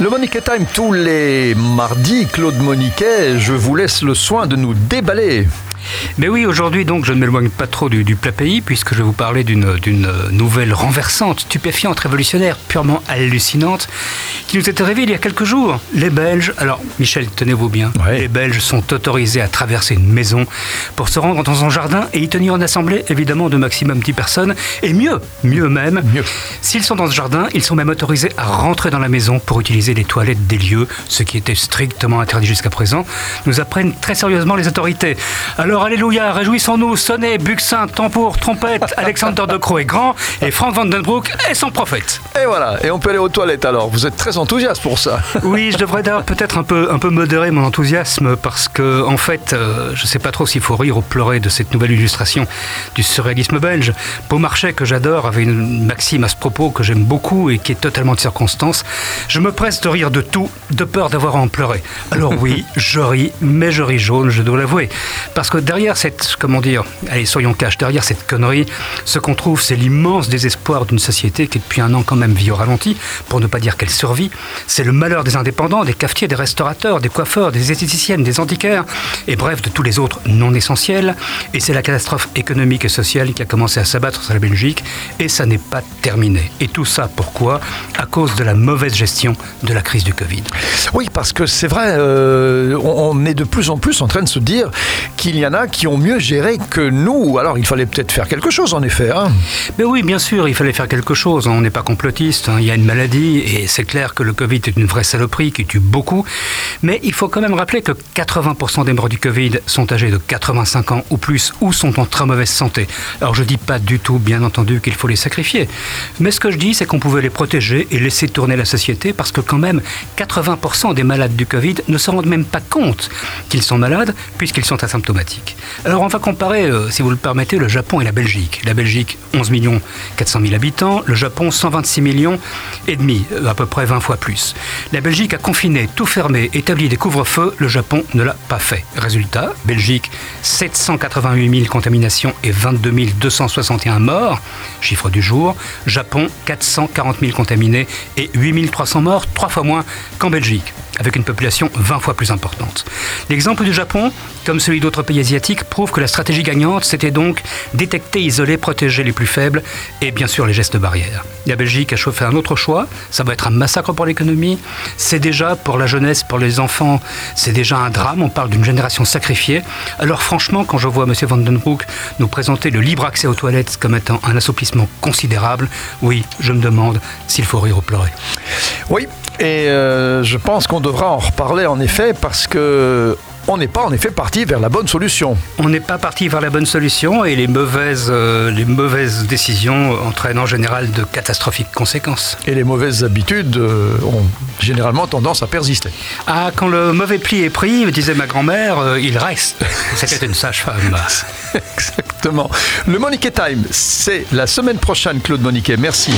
Le Moniquet Time tous les mardis, Claude Moniquet, je vous laisse le soin de nous déballer. Mais oui, aujourd'hui donc, je ne m'éloigne pas trop du, plat pays, puisque je vais vous parler d'une nouvelle renversante, stupéfiante, révolutionnaire, purement hallucinante, qui nous est arrivée il y a quelques jours. Les Belges, alors Michel, tenez-vous bien, les Belges sont autorisés à traverser une maison pour se rendre dans son jardin et y tenir une assemblée, évidemment, de maximum 10 personnes, et mieux, mieux même, s'ils sont dans ce jardin, ils sont même autorisés à rentrer dans la maison pour utiliser les toilettes des lieux, ce qui était strictement interdit jusqu'à présent, nous apprennent très sérieusement les autorités. Alors alléluia, réjouissons-nous, sonnez, buxin, tambour, trompette, Alexander de Croo est grand et Frank Vandenbroek est son prophète. Et voilà, et on peut aller aux toilettes alors, vous êtes très enthousiaste pour ça. Oui, je devrais d'ailleurs peut-être un peu, un peu modérer mon enthousiasme parce que en fait, euh, je ne sais pas trop s'il faut rire ou pleurer de cette nouvelle illustration du surréalisme belge. Beaumarchais, que j'adore, avait une maxime à ce propos que j'aime beaucoup et qui est totalement de circonstance. Je me presse de rire de tout, de peur d'avoir à en pleurer. Alors oui, je ris, mais je ris jaune, je dois l'avouer. Parce que derrière cette, comment dire, allez, soyons cash, derrière cette connerie, ce qu'on trouve, c'est l'immense désespoir d'une société qui depuis un an quand même vit au ralenti, pour ne pas dire qu'elle survit. C'est le malheur des indépendants, des cafetiers, des restaurateurs, des coiffeurs, des esthéticiennes, des antiquaires, et bref, de tous les autres non essentiels. Et c'est la catastrophe économique et sociale qui a commencé à s'abattre sur la Belgique, et ça n'est pas terminé. Et tout ça, pourquoi? À cause de la mauvaise gestion de la crise du Covid. Oui, parce que c'est vrai, euh, on est de plus en plus en train de se dire qu'il y en a qui ont mieux géré que nous. Alors il fallait peut-être faire quelque chose en effet. Hein. Mais oui, bien sûr, il fallait faire quelque chose. On n'est pas complotiste. Hein. Il y a une maladie et c'est clair que le Covid est une vraie saloperie qui tue beaucoup. Mais il faut quand même rappeler que 80% des morts du Covid sont âgés de 85 ans ou plus ou sont en très mauvaise santé. Alors je dis pas du tout, bien entendu, qu'il faut les sacrifier. Mais ce que je dis, c'est qu'on pouvait les protéger et laisser tourner la société parce que quand même 80% des malades du Covid ne se rendent même pas compte qu'ils sont malades puisqu'ils sont asymptomatiques. Alors on va comparer, euh, si vous le permettez, le Japon et la Belgique. La Belgique, 11 millions 400 000 habitants, le Japon, 126 millions et demi, euh, à peu près 20 fois plus. La Belgique a confiné, tout fermé, établi des couvre-feux, le Japon ne l'a pas fait. Résultat, Belgique, 788 000 contaminations et 22 261 morts, chiffre du jour. Japon, 440 000 contaminés et 8 300 morts, trois fois moins qu'en Belgique avec une population 20 fois plus importante. L'exemple du Japon, comme celui d'autres pays asiatiques, prouve que la stratégie gagnante, c'était donc détecter, isoler, protéger les plus faibles et bien sûr les gestes barrières. La Belgique a chauffé un autre choix, ça va être un massacre pour l'économie, c'est déjà pour la jeunesse, pour les enfants, c'est déjà un drame, on parle d'une génération sacrifiée. Alors franchement, quand je vois M. Vandenbroek nous présenter le libre accès aux toilettes comme étant un assouplissement considérable, oui, je me demande s'il faut rire ou pleurer. Oui, et euh, je pense qu'on devra en reparler en effet parce que on n'est pas en effet parti vers la bonne solution. On n'est pas parti vers la bonne solution et les mauvaises, euh, les mauvaises décisions entraînent en général de catastrophiques conséquences. Et les mauvaises habitudes euh, ont généralement tendance à persister. Ah, quand le mauvais pli est pris, disait ma grand-mère, il reste. C'était une sage-femme. Exactement. Le Moniquet Time, c'est la semaine prochaine, Claude Moniquet. Merci.